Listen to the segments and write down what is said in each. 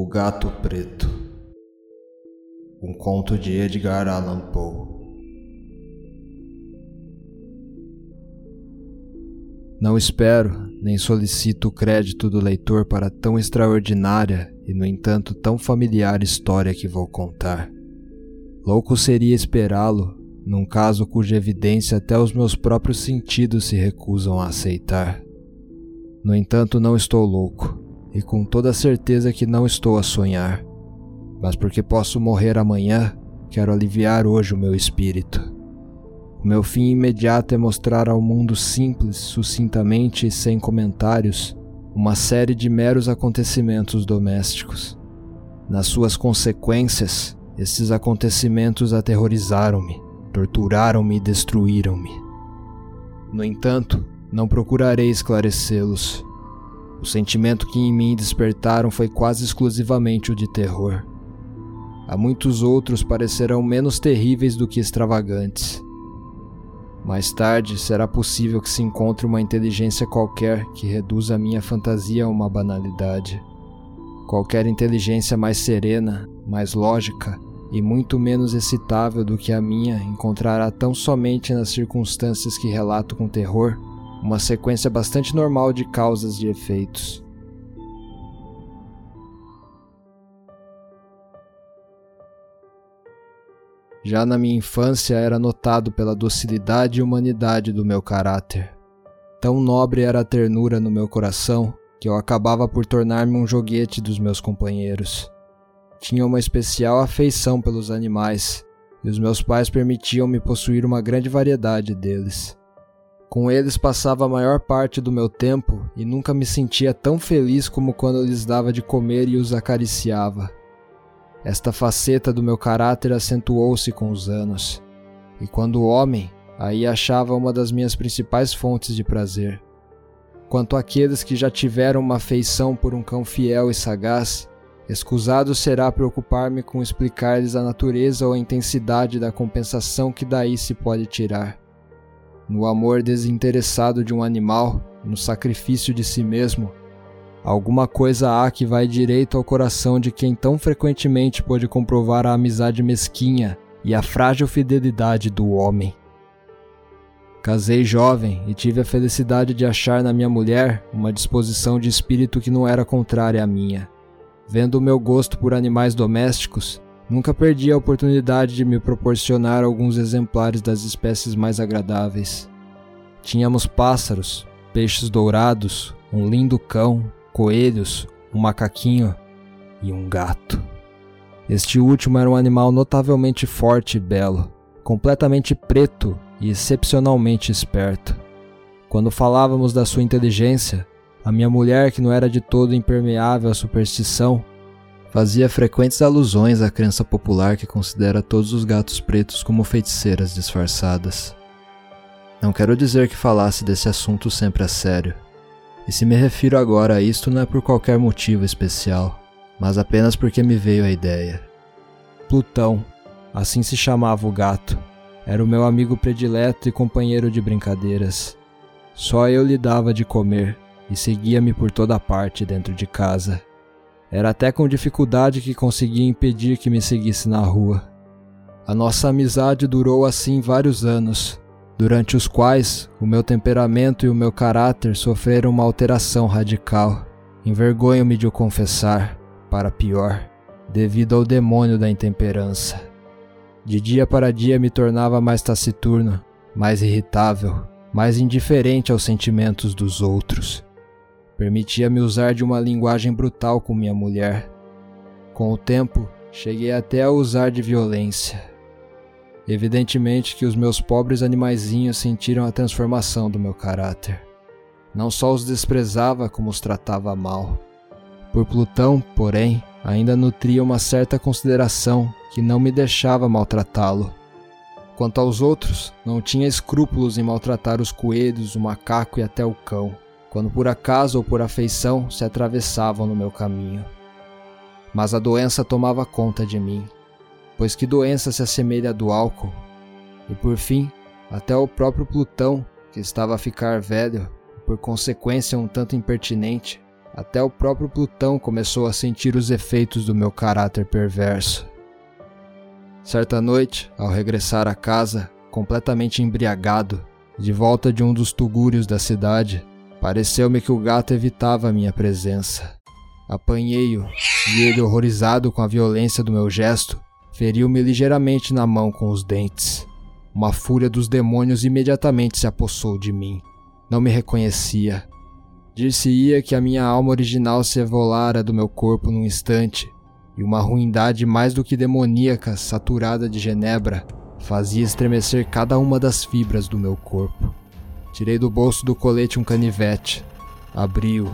O Gato Preto Um conto de Edgar Allan Poe Não espero, nem solicito o crédito do leitor para tão extraordinária e, no entanto, tão familiar história que vou contar. Louco seria esperá-lo, num caso cuja evidência até os meus próprios sentidos se recusam a aceitar. No entanto, não estou louco e com toda certeza que não estou a sonhar, mas porque posso morrer amanhã, quero aliviar hoje o meu espírito. O meu fim imediato é mostrar ao mundo simples, sucintamente e sem comentários, uma série de meros acontecimentos domésticos. Nas suas consequências, esses acontecimentos aterrorizaram-me, torturaram-me e destruíram-me. No entanto, não procurarei esclarecê-los, o sentimento que em mim despertaram foi quase exclusivamente o de terror. Há muitos outros parecerão menos terríveis do que extravagantes. Mais tarde será possível que se encontre uma inteligência qualquer que reduza a minha fantasia a uma banalidade. Qualquer inteligência mais serena, mais lógica e muito menos excitável do que a minha encontrará tão somente nas circunstâncias que relato com terror uma sequência bastante normal de causas e efeitos. Já na minha infância era notado pela docilidade e humanidade do meu caráter. Tão nobre era a ternura no meu coração que eu acabava por tornar-me um joguete dos meus companheiros. Tinha uma especial afeição pelos animais, e os meus pais permitiam-me possuir uma grande variedade deles. Com eles passava a maior parte do meu tempo e nunca me sentia tão feliz como quando lhes dava de comer e os acariciava. Esta faceta do meu caráter acentuou-se com os anos, e quando homem, aí achava uma das minhas principais fontes de prazer. Quanto àqueles que já tiveram uma afeição por um cão fiel e sagaz, escusado será preocupar-me com explicar-lhes a natureza ou a intensidade da compensação que daí se pode tirar no amor desinteressado de um animal, no sacrifício de si mesmo, alguma coisa há que vai direito ao coração de quem tão frequentemente pôde comprovar a amizade mesquinha e a frágil fidelidade do homem. Casei jovem e tive a felicidade de achar na minha mulher uma disposição de espírito que não era contrária à minha. Vendo o meu gosto por animais domésticos, Nunca perdi a oportunidade de me proporcionar alguns exemplares das espécies mais agradáveis. Tínhamos pássaros, peixes dourados, um lindo cão, coelhos, um macaquinho e um gato. Este último era um animal notavelmente forte e belo, completamente preto e excepcionalmente esperto. Quando falávamos da sua inteligência, a minha mulher, que não era de todo impermeável à superstição, Fazia frequentes alusões à crença popular que considera todos os gatos pretos como feiticeiras disfarçadas. Não quero dizer que falasse desse assunto sempre a sério. E se me refiro agora a isto não é por qualquer motivo especial, mas apenas porque me veio a ideia. Plutão, assim se chamava o gato, era o meu amigo predileto e companheiro de brincadeiras. Só eu lhe dava de comer e seguia-me por toda parte dentro de casa. Era até com dificuldade que conseguia impedir que me seguisse na rua. A nossa amizade durou assim vários anos, durante os quais o meu temperamento e o meu caráter sofreram uma alteração radical. Envergonho-me de o confessar, para pior, devido ao demônio da intemperança. De dia para dia me tornava mais taciturno, mais irritável, mais indiferente aos sentimentos dos outros. Permitia-me usar de uma linguagem brutal com minha mulher. Com o tempo, cheguei até a usar de violência. Evidentemente que os meus pobres animaizinhos sentiram a transformação do meu caráter. Não só os desprezava, como os tratava mal. Por Plutão, porém, ainda nutria uma certa consideração que não me deixava maltratá-lo. Quanto aos outros, não tinha escrúpulos em maltratar os coelhos, o macaco e até o cão quando por acaso ou por afeição se atravessavam no meu caminho. Mas a doença tomava conta de mim, pois que doença se assemelha do álcool? E por fim, até o próprio Plutão, que estava a ficar velho, e por consequência um tanto impertinente, até o próprio Plutão começou a sentir os efeitos do meu caráter perverso. Certa noite, ao regressar à casa, completamente embriagado, de volta de um dos tugúrios da cidade, pareceu-me que o gato evitava minha presença. Apanhei-o e ele, horrorizado com a violência do meu gesto, feriu-me ligeiramente na mão com os dentes. Uma fúria dos demônios imediatamente se apossou de mim. Não me reconhecia. Dir-se-ia que a minha alma original se evolara do meu corpo num instante, e uma ruindade mais do que demoníaca, saturada de genebra, fazia estremecer cada uma das fibras do meu corpo. Tirei do bolso do colete um canivete, abri-o,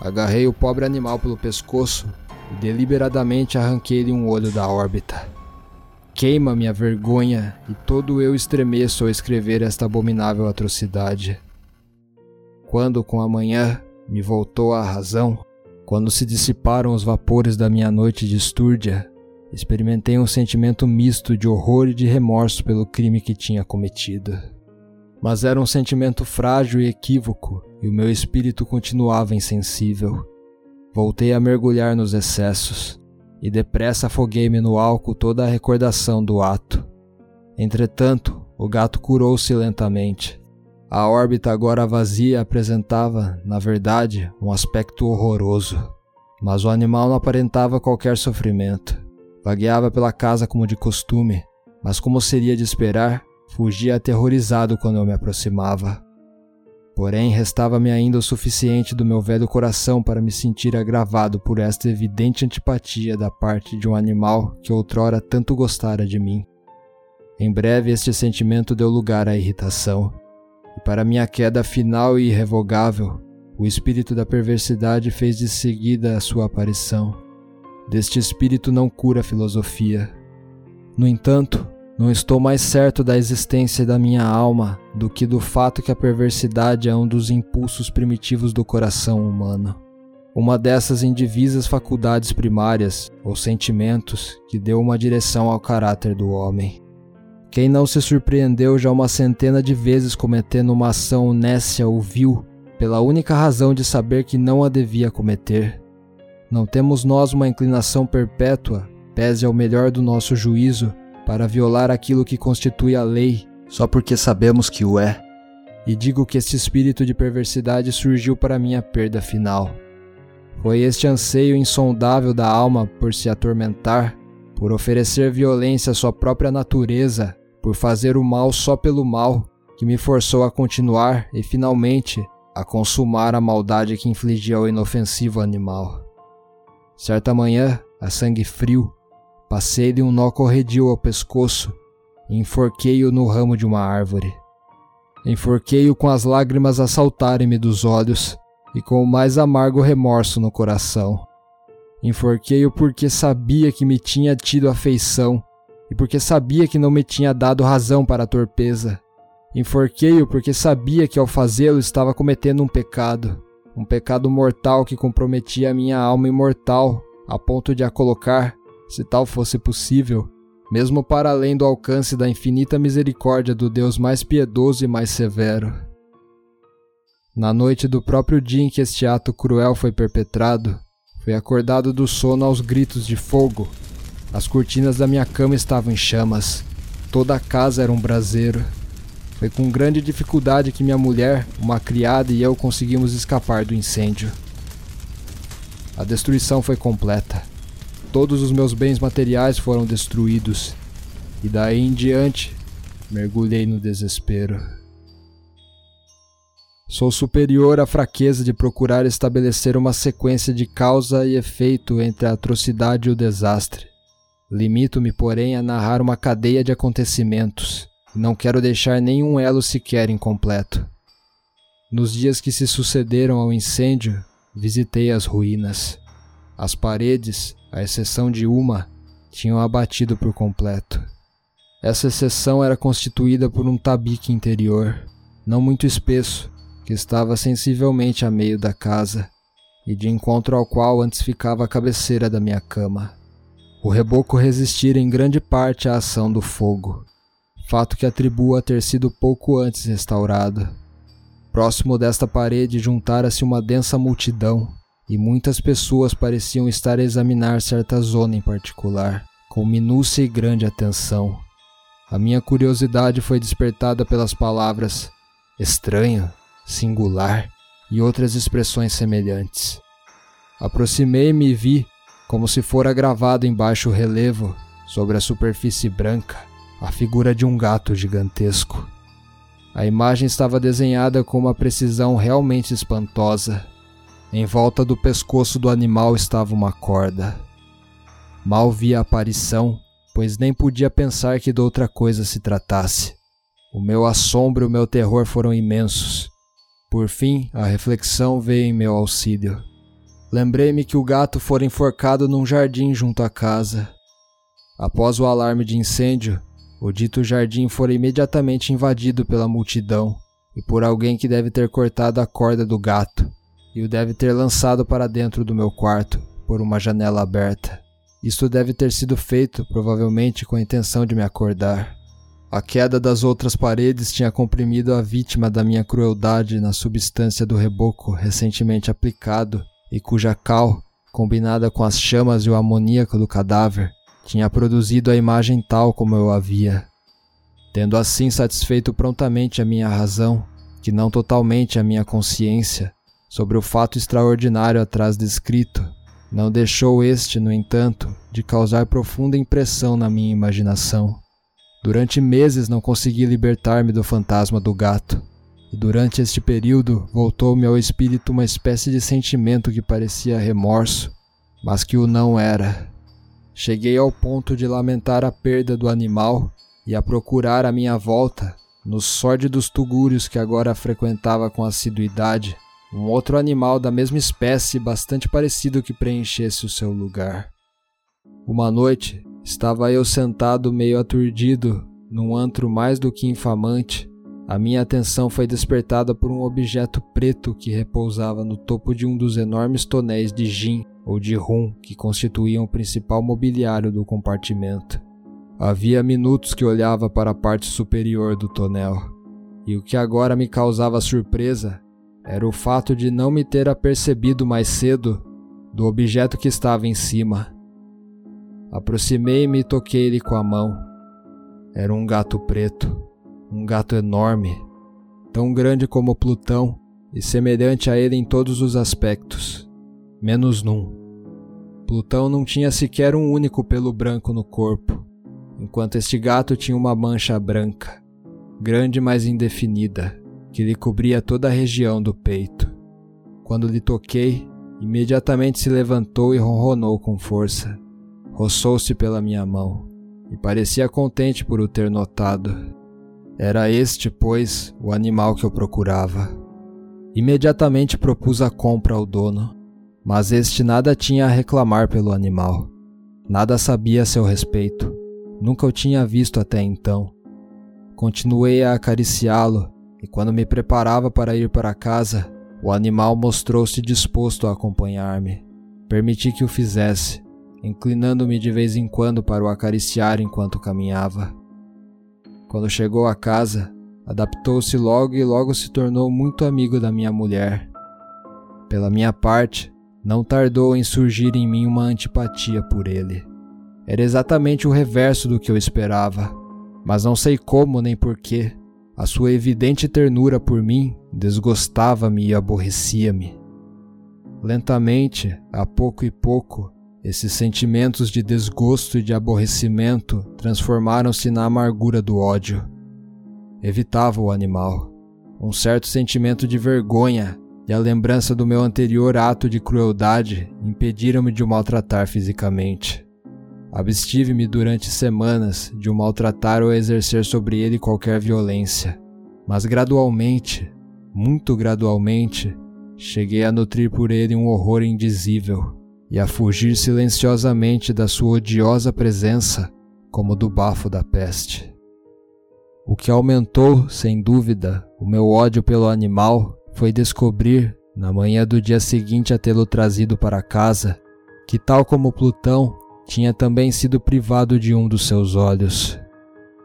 agarrei o pobre animal pelo pescoço e deliberadamente arranquei-lhe um olho da órbita. Queima minha vergonha e todo eu estremeço ao escrever esta abominável atrocidade. Quando, com a manhã, me voltou a razão, quando se dissiparam os vapores da minha noite de estúrdia, experimentei um sentimento misto de horror e de remorso pelo crime que tinha cometido. Mas era um sentimento frágil e equívoco, e o meu espírito continuava insensível. Voltei a mergulhar nos excessos, e depressa afoguei-me no álcool toda a recordação do ato. Entretanto, o gato curou-se lentamente. A órbita agora vazia apresentava, na verdade, um aspecto horroroso. Mas o animal não aparentava qualquer sofrimento. Vagueava pela casa como de costume, mas como seria de esperar, fugia aterrorizado quando eu me aproximava. Porém, restava-me ainda o suficiente do meu velho coração para me sentir agravado por esta evidente antipatia da parte de um animal que outrora tanto gostara de mim. Em breve, este sentimento deu lugar à irritação, e para minha queda final e irrevogável, o espírito da perversidade fez de seguida a sua aparição. Deste espírito não cura a filosofia. No entanto, não estou mais certo da existência da minha alma do que do fato que a perversidade é um dos impulsos primitivos do coração humano. Uma dessas indivisas faculdades primárias, ou sentimentos, que deu uma direção ao caráter do homem. Quem não se surpreendeu já uma centena de vezes cometendo uma ação nécia ou vil, pela única razão de saber que não a devia cometer? Não temos nós uma inclinação perpétua, pese ao melhor do nosso juízo, para violar aquilo que constitui a lei, só porque sabemos que o é. E digo que este espírito de perversidade surgiu para minha perda final. Foi este anseio insondável da alma por se atormentar, por oferecer violência à sua própria natureza, por fazer o mal só pelo mal, que me forçou a continuar e finalmente a consumar a maldade que infligia ao inofensivo animal. Certa manhã, a sangue frio, Passei-lhe um nó corredio ao pescoço e enforquei-o no ramo de uma árvore. Enforquei-o com as lágrimas a saltarem-me dos olhos e com o mais amargo remorso no coração. Enforquei-o porque sabia que me tinha tido afeição e porque sabia que não me tinha dado razão para a torpeza. Enforquei-o porque sabia que ao fazê-lo estava cometendo um pecado, um pecado mortal que comprometia a minha alma imortal, a ponto de a colocar, se tal fosse possível, mesmo para além do alcance da infinita misericórdia do Deus mais piedoso e mais severo. Na noite do próprio dia em que este ato cruel foi perpetrado, fui acordado do sono aos gritos de fogo. As cortinas da minha cama estavam em chamas. Toda a casa era um braseiro. Foi com grande dificuldade que minha mulher, uma criada e eu conseguimos escapar do incêndio. A destruição foi completa. Todos os meus bens materiais foram destruídos, e daí em diante mergulhei no desespero. Sou superior à fraqueza de procurar estabelecer uma sequência de causa e efeito entre a atrocidade e o desastre. Limito-me, porém, a narrar uma cadeia de acontecimentos, e não quero deixar nenhum elo sequer incompleto. Nos dias que se sucederam ao incêndio, visitei as ruínas. As paredes, à exceção de uma, tinham abatido por completo. Essa exceção era constituída por um tabique interior, não muito espesso, que estava sensivelmente a meio da casa, e de encontro ao qual antes ficava a cabeceira da minha cama. O reboco resistira em grande parte à ação do fogo, fato que atribuo a ter sido pouco antes restaurado. Próximo desta parede juntara-se uma densa multidão, e muitas pessoas pareciam estar a examinar certa zona em particular, com minúcia e grande atenção. A minha curiosidade foi despertada pelas palavras estranho, singular e outras expressões semelhantes. Aproximei-me e vi, como se fora gravado em baixo relevo, sobre a superfície branca, a figura de um gato gigantesco. A imagem estava desenhada com uma precisão realmente espantosa. Em volta do pescoço do animal estava uma corda. Mal vi a aparição, pois nem podia pensar que de outra coisa se tratasse. O meu assombro e o meu terror foram imensos. Por fim, a reflexão veio em meu auxílio. Lembrei-me que o gato fora enforcado num jardim junto à casa. Após o alarme de incêndio, o dito jardim fora imediatamente invadido pela multidão e por alguém que deve ter cortado a corda do gato e o deve ter lançado para dentro do meu quarto por uma janela aberta. Isto deve ter sido feito, provavelmente, com a intenção de me acordar. A queda das outras paredes tinha comprimido a vítima da minha crueldade na substância do reboco recentemente aplicado e cuja cal, combinada com as chamas e o amoníaco do cadáver, tinha produzido a imagem tal como eu havia. Tendo assim satisfeito prontamente a minha razão, que não totalmente a minha consciência, sobre o fato extraordinário atrás descrito, não deixou este, no entanto, de causar profunda impressão na minha imaginação. Durante meses não consegui libertar-me do fantasma do gato, e durante este período voltou-me ao espírito uma espécie de sentimento que parecia remorso, mas que o não era. Cheguei ao ponto de lamentar a perda do animal e a procurar à minha volta, nos sórdidos tugúrios que agora frequentava com assiduidade, um outro animal da mesma espécie bastante parecido que preenchesse o seu lugar. Uma noite, estava eu sentado meio aturdido num antro mais do que infamante. A minha atenção foi despertada por um objeto preto que repousava no topo de um dos enormes tonéis de gin ou de rum que constituíam o principal mobiliário do compartimento. Havia minutos que olhava para a parte superior do tonel, e o que agora me causava surpresa era o fato de não me ter apercebido mais cedo do objeto que estava em cima. Aproximei-me e toquei-lhe com a mão. Era um gato preto, um gato enorme, tão grande como Plutão e semelhante a ele em todos os aspectos menos num. Plutão não tinha sequer um único pelo branco no corpo, enquanto este gato tinha uma mancha branca, grande mas indefinida, que lhe cobria toda a região do peito. Quando lhe toquei, imediatamente se levantou e ronronou com força. Roçou-se pela minha mão e parecia contente por o ter notado. Era este, pois, o animal que eu procurava. Imediatamente propus a compra ao dono mas este nada tinha a reclamar pelo animal. Nada sabia a seu respeito. Nunca o tinha visto até então. Continuei a acariciá-lo e quando me preparava para ir para casa, o animal mostrou-se disposto a acompanhar-me. Permiti que o fizesse, inclinando-me de vez em quando para o acariciar enquanto caminhava. Quando chegou a casa, adaptou-se logo e logo se tornou muito amigo da minha mulher. Pela minha parte, não tardou em surgir em mim uma antipatia por ele. Era exatamente o reverso do que eu esperava, mas não sei como nem porquê. A sua evidente ternura por mim desgostava-me e aborrecia-me. Lentamente, a pouco e pouco, esses sentimentos de desgosto e de aborrecimento transformaram-se na amargura do ódio. Evitava o animal. Um certo sentimento de vergonha e a lembrança do meu anterior ato de crueldade impediram-me de o maltratar fisicamente. Abstive-me durante semanas de o maltratar ou exercer sobre ele qualquer violência, mas gradualmente, muito gradualmente, cheguei a nutrir por ele um horror indizível e a fugir silenciosamente da sua odiosa presença como do bafo da peste. O que aumentou, sem dúvida, o meu ódio pelo animal foi descobrir, na manhã do dia seguinte a tê-lo trazido para casa, que, tal como Plutão, tinha também sido privado de um dos seus olhos.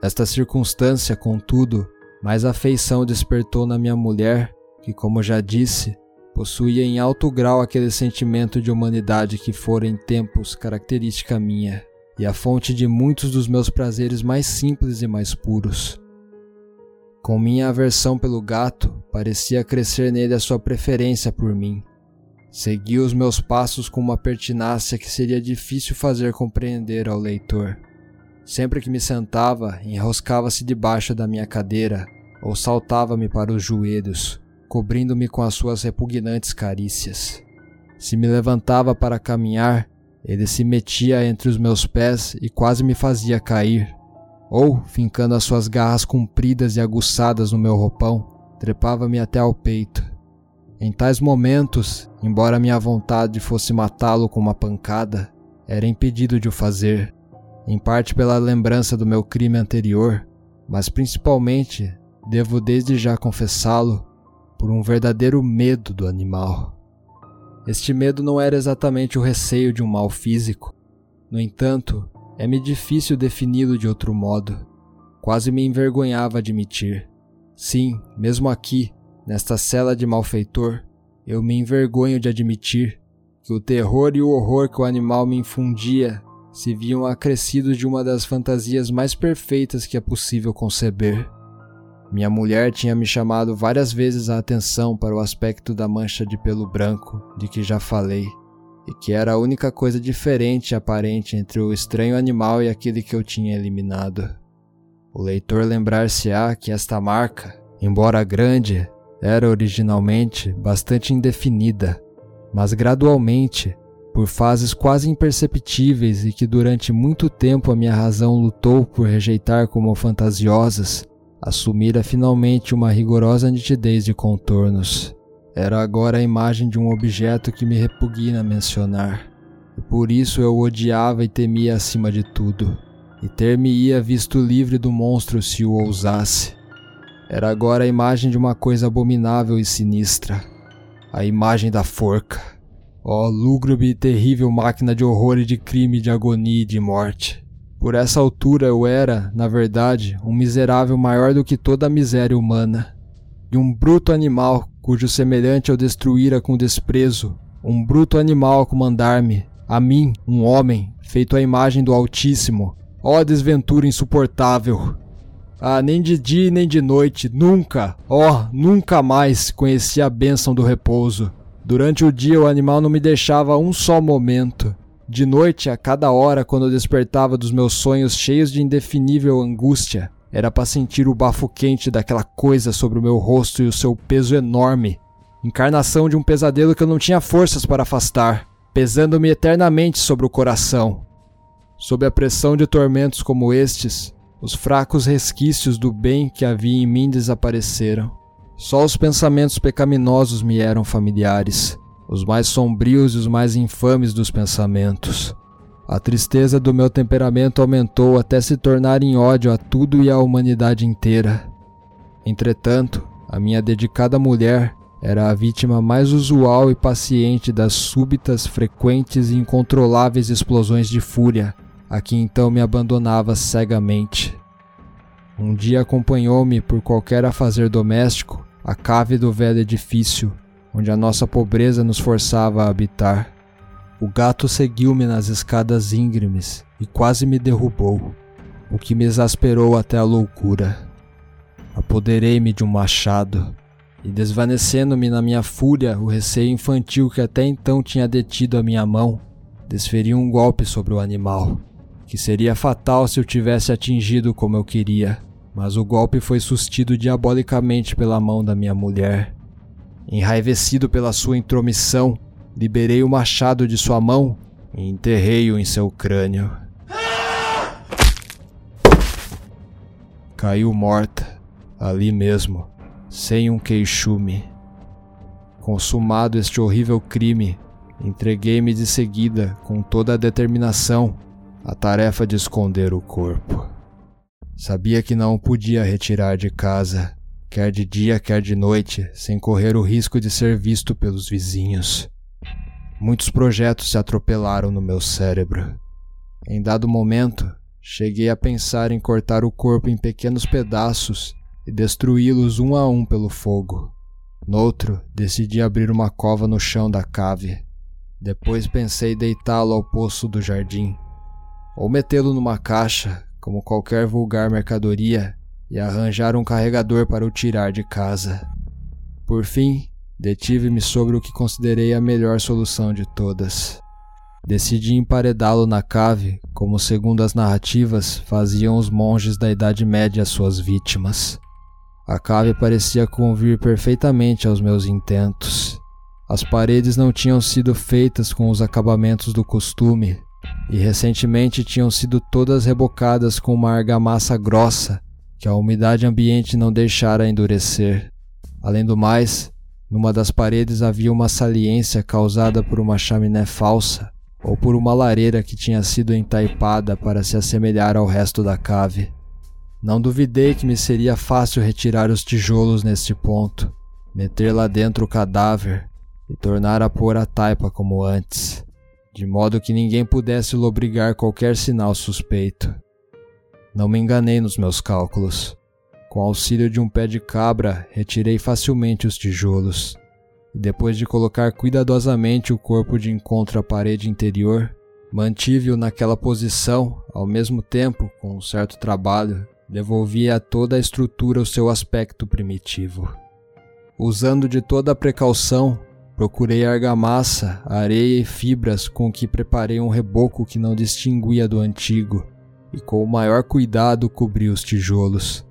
Esta circunstância, contudo, mais afeição despertou na minha mulher, que, como já disse, possuía em alto grau aquele sentimento de humanidade que fora em tempos característica minha e a fonte de muitos dos meus prazeres mais simples e mais puros. Com minha aversão pelo gato, parecia crescer nele a sua preferência por mim. Seguia os meus passos com uma pertinácia que seria difícil fazer compreender ao leitor. Sempre que me sentava, enroscava-se debaixo da minha cadeira ou saltava-me para os joelhos, cobrindo-me com as suas repugnantes carícias. Se me levantava para caminhar, ele se metia entre os meus pés e quase me fazia cair, ou, fincando as suas garras compridas e aguçadas no meu roupão, trepava-me até ao peito. Em tais momentos, embora minha vontade fosse matá-lo com uma pancada, era impedido de o fazer, em parte pela lembrança do meu crime anterior, mas principalmente, devo desde já confessá-lo, por um verdadeiro medo do animal. Este medo não era exatamente o receio de um mal físico. No entanto, é-me difícil defini-lo de outro modo. Quase me envergonhava admitir. Sim, mesmo aqui, nesta cela de malfeitor, eu me envergonho de admitir que o terror e o horror que o animal me infundia se viam acrescidos de uma das fantasias mais perfeitas que é possível conceber. Minha mulher tinha me chamado várias vezes a atenção para o aspecto da mancha de pelo branco de que já falei, e que era a única coisa diferente e aparente entre o estranho animal e aquele que eu tinha eliminado. O leitor lembrar-se-á que esta marca, embora grande, era originalmente bastante indefinida, mas gradualmente por fases quase imperceptíveis e que durante muito tempo a minha razão lutou por rejeitar como fantasiosas, assumira finalmente uma rigorosa nitidez de contornos. Era agora a imagem de um objeto que me repugna mencionar, e por isso eu odiava e temia acima de tudo, e ter-me-ia visto livre do monstro se o ousasse. Era agora a imagem de uma coisa abominável e sinistra, a imagem da forca. Ó oh, lúgubre e terrível máquina de horror e de crime, de agonia e de morte. Por essa altura eu era, na verdade, um miserável maior do que toda a miséria humana. E um bruto animal cujo semelhante eu destruíra com desprezo. Um bruto animal a comandar-me, a mim, um homem, feito à imagem do Altíssimo. Ó oh, desventura insuportável! Ah, nem de dia nem de noite, nunca, ó, oh, nunca mais conheci a bênção do repouso. Durante o dia o animal não me deixava um só momento. De noite, a cada hora, quando eu despertava dos meus sonhos cheios de indefinível angústia, era para sentir o bafo quente daquela coisa sobre o meu rosto e o seu peso enorme. Encarnação de um pesadelo que eu não tinha forças para afastar, pesando-me eternamente sobre o coração. Sob a pressão de tormentos como estes, os fracos resquícios do bem que havia em mim desapareceram. Só os pensamentos pecaminosos me eram familiares, os mais sombrios e os mais infames dos pensamentos. A tristeza do meu temperamento aumentou até se tornar em ódio a tudo e à humanidade inteira. Entretanto, a minha dedicada mulher era a vítima mais usual e paciente das súbitas, frequentes e incontroláveis explosões de fúria, a que então me abandonava cegamente. Um dia acompanhou-me por qualquer afazer doméstico a cave do velho edifício, onde a nossa pobreza nos forçava a habitar. O gato seguiu-me nas escadas íngremes e quase me derrubou, o que me exasperou até a loucura. Apoderei-me de um machado e, desvanecendo-me na minha fúria o receio infantil que até então tinha detido a minha mão, desferi um golpe sobre o animal, que seria fatal se eu tivesse atingido como eu queria mas o golpe foi sustido diabolicamente pela mão da minha mulher. Enraivecido pela sua intromissão, liberei o machado de sua mão e enterrei-o em seu crânio. Caiu morta, ali mesmo, sem um queixume. Consumado este horrível crime, entreguei-me de seguida, com toda a determinação, à tarefa de esconder o corpo. Sabia que não o podia retirar de casa, quer de dia, quer de noite, sem correr o risco de ser visto pelos vizinhos. Muitos projetos se atropelaram no meu cérebro. Em dado momento, cheguei a pensar em cortar o corpo em pequenos pedaços e destruí-los um a um pelo fogo. Noutro, decidi abrir uma cova no chão da cave. Depois pensei deitá-lo ao poço do jardim, ou metê-lo numa caixa, como qualquer vulgar mercadoria, e arranjar um carregador para o tirar de casa. Por fim, detive-me sobre o que considerei a melhor solução de todas. Decidi emparedá-lo na cave, como segundo as narrativas faziam os monges da Idade Média às suas vítimas. A cave parecia convir perfeitamente aos meus intentos. As paredes não tinham sido feitas com os acabamentos do costume, e recentemente tinham sido todas rebocadas com uma argamassa grossa que a umidade ambiente não deixara endurecer. Além do mais, numa das paredes havia uma saliência causada por uma chaminé falsa ou por uma lareira que tinha sido entaipada para se assemelhar ao resto da cave. Não duvidei que me seria fácil retirar os tijolos neste ponto, meter lá dentro o cadáver e tornar a pôr a taipa como antes, de modo que ninguém pudesse lobrigar qualquer sinal suspeito. Não me enganei nos meus cálculos. Com auxílio de um pé de cabra, retirei facilmente os tijolos, e depois de colocar cuidadosamente o corpo de encontro à parede interior, mantive-o naquela posição, ao mesmo tempo, com um certo trabalho, devolvia a toda a estrutura o seu aspecto primitivo. Usando de toda a precaução, procurei argamassa, areia e fibras com que preparei um reboco que não distinguia do antigo, e com o maior cuidado cobri os tijolos.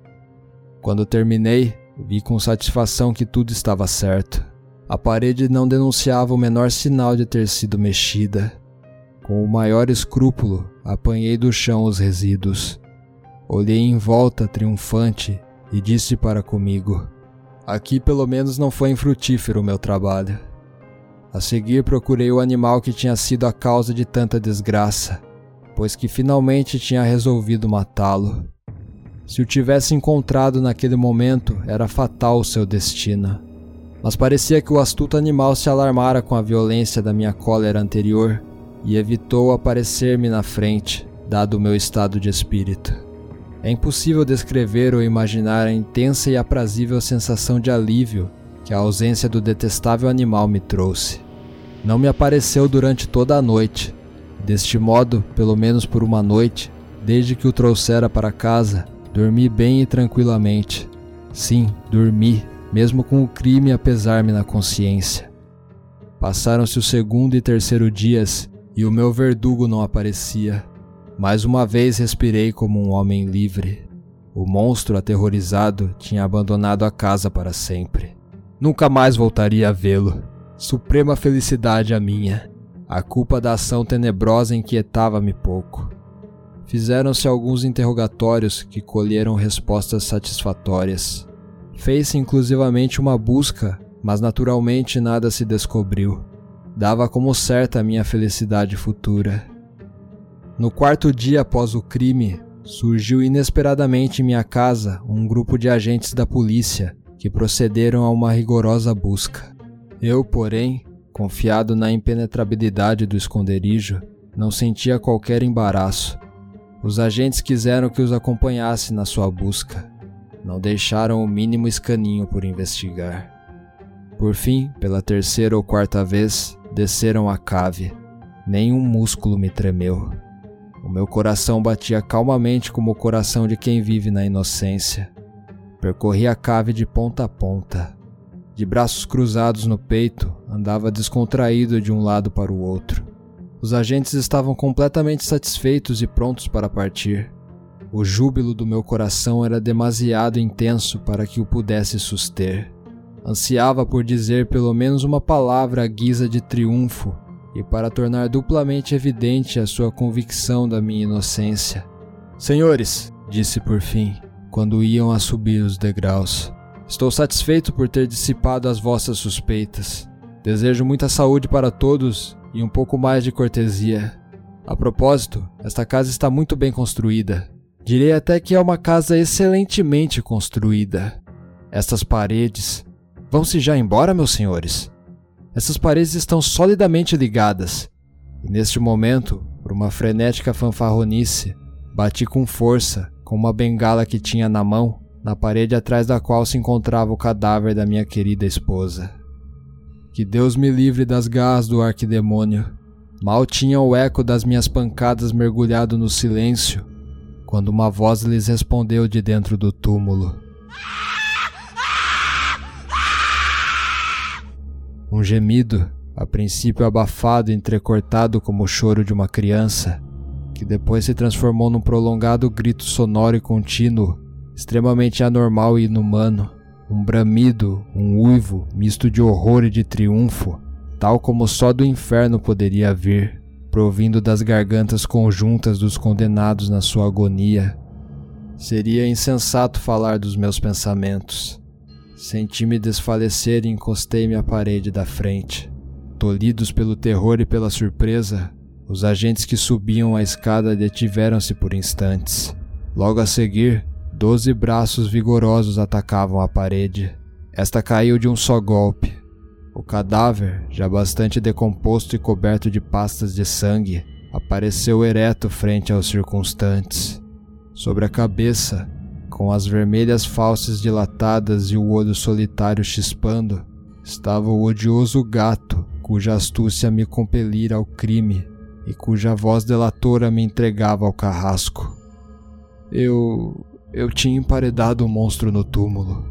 Quando terminei, vi com satisfação que tudo estava certo. A parede não denunciava o menor sinal de ter sido mexida. Com o maior escrúpulo, apanhei do chão os resíduos. Olhei em volta triunfante e disse para comigo: Aqui pelo menos não foi infrutífero o meu trabalho. A seguir procurei o animal que tinha sido a causa de tanta desgraça, pois que finalmente tinha resolvido matá-lo. Se o tivesse encontrado naquele momento, era fatal o seu destino. Mas parecia que o astuto animal se alarmara com a violência da minha cólera anterior e evitou aparecer-me na frente, dado o meu estado de espírito. É impossível descrever ou imaginar a intensa e aprazível sensação de alívio que a ausência do detestável animal me trouxe. Não me apareceu durante toda a noite. Deste modo, pelo menos por uma noite, desde que o trouxera para casa, dormi bem e tranquilamente. Sim, dormi, mesmo com o crime a pesar-me na consciência. Passaram-se o segundo e terceiro dias e o meu verdugo não aparecia. Mais uma vez respirei como um homem livre. O monstro aterrorizado tinha abandonado a casa para sempre. Nunca mais voltaria a vê-lo. Suprema felicidade a minha. A culpa da ação tenebrosa inquietava-me pouco. Fizeram-se alguns interrogatórios que colheram respostas satisfatórias. Fez-se inclusivamente uma busca, mas naturalmente nada se descobriu. Dava como certa a minha felicidade futura. No quarto dia após o crime, surgiu inesperadamente em minha casa um grupo de agentes da polícia que procederam a uma rigorosa busca. Eu, porém, confiado na impenetrabilidade do esconderijo, não sentia qualquer embaraço. Os agentes quiseram que os acompanhasse na sua busca. Não deixaram o mínimo escaninho por investigar. Por fim, pela terceira ou quarta vez, desceram a cave. Nenhum músculo me tremeu. O meu coração batia calmamente como o coração de quem vive na inocência. Percorri a cave de ponta a ponta. De braços cruzados no peito, andava descontraído de um lado para o outro. Os agentes estavam completamente satisfeitos e prontos para partir. O júbilo do meu coração era demasiado intenso para que o pudesse suster. Ansiava por dizer pelo menos uma palavra à guisa de triunfo e para tornar duplamente evidente a sua convicção da minha inocência. Senhores, disse por fim, quando iam a subir os degraus, estou satisfeito por ter dissipado as vossas suspeitas. Desejo muita saúde para todos e um pouco mais de cortesia. A propósito, esta casa está muito bem construída. Direi até que é uma casa excelentemente construída. Estas paredes. Vão-se já embora, meus senhores? Essas paredes estão solidamente ligadas, e neste momento, por uma frenética fanfarronice, bati com força com uma bengala que tinha na mão na parede atrás da qual se encontrava o cadáver da minha querida esposa. Que Deus me livre das garras do arquidemônio. Mal tinha o eco das minhas pancadas mergulhado no silêncio, quando uma voz lhes respondeu de dentro do túmulo. Um gemido, a princípio abafado e entrecortado como o choro de uma criança, que depois se transformou num prolongado grito sonoro e contínuo, extremamente anormal e inumano, um bramido, um uivo, misto de horror e de triunfo, tal como só do inferno poderia vir, provindo das gargantas conjuntas dos condenados na sua agonia. Seria insensato falar dos meus pensamentos. Senti-me desfalecer e encostei-me à parede da frente. Tolhidos pelo terror e pela surpresa, os agentes que subiam a escada detiveram-se por instantes. Logo a seguir, doze braços vigorosos atacavam a parede. Esta caiu de um só golpe. O cadáver, já bastante decomposto e coberto de pastas de sangue, apareceu ereto frente aos circunstantes. Sobre a cabeça, com as vermelhas falsas dilatadas e o olho solitário chispando, estava o odioso gato cuja astúcia me compelira ao crime e cuja voz delatora me entregava ao carrasco. Eu. Eu tinha emparedado o monstro no túmulo.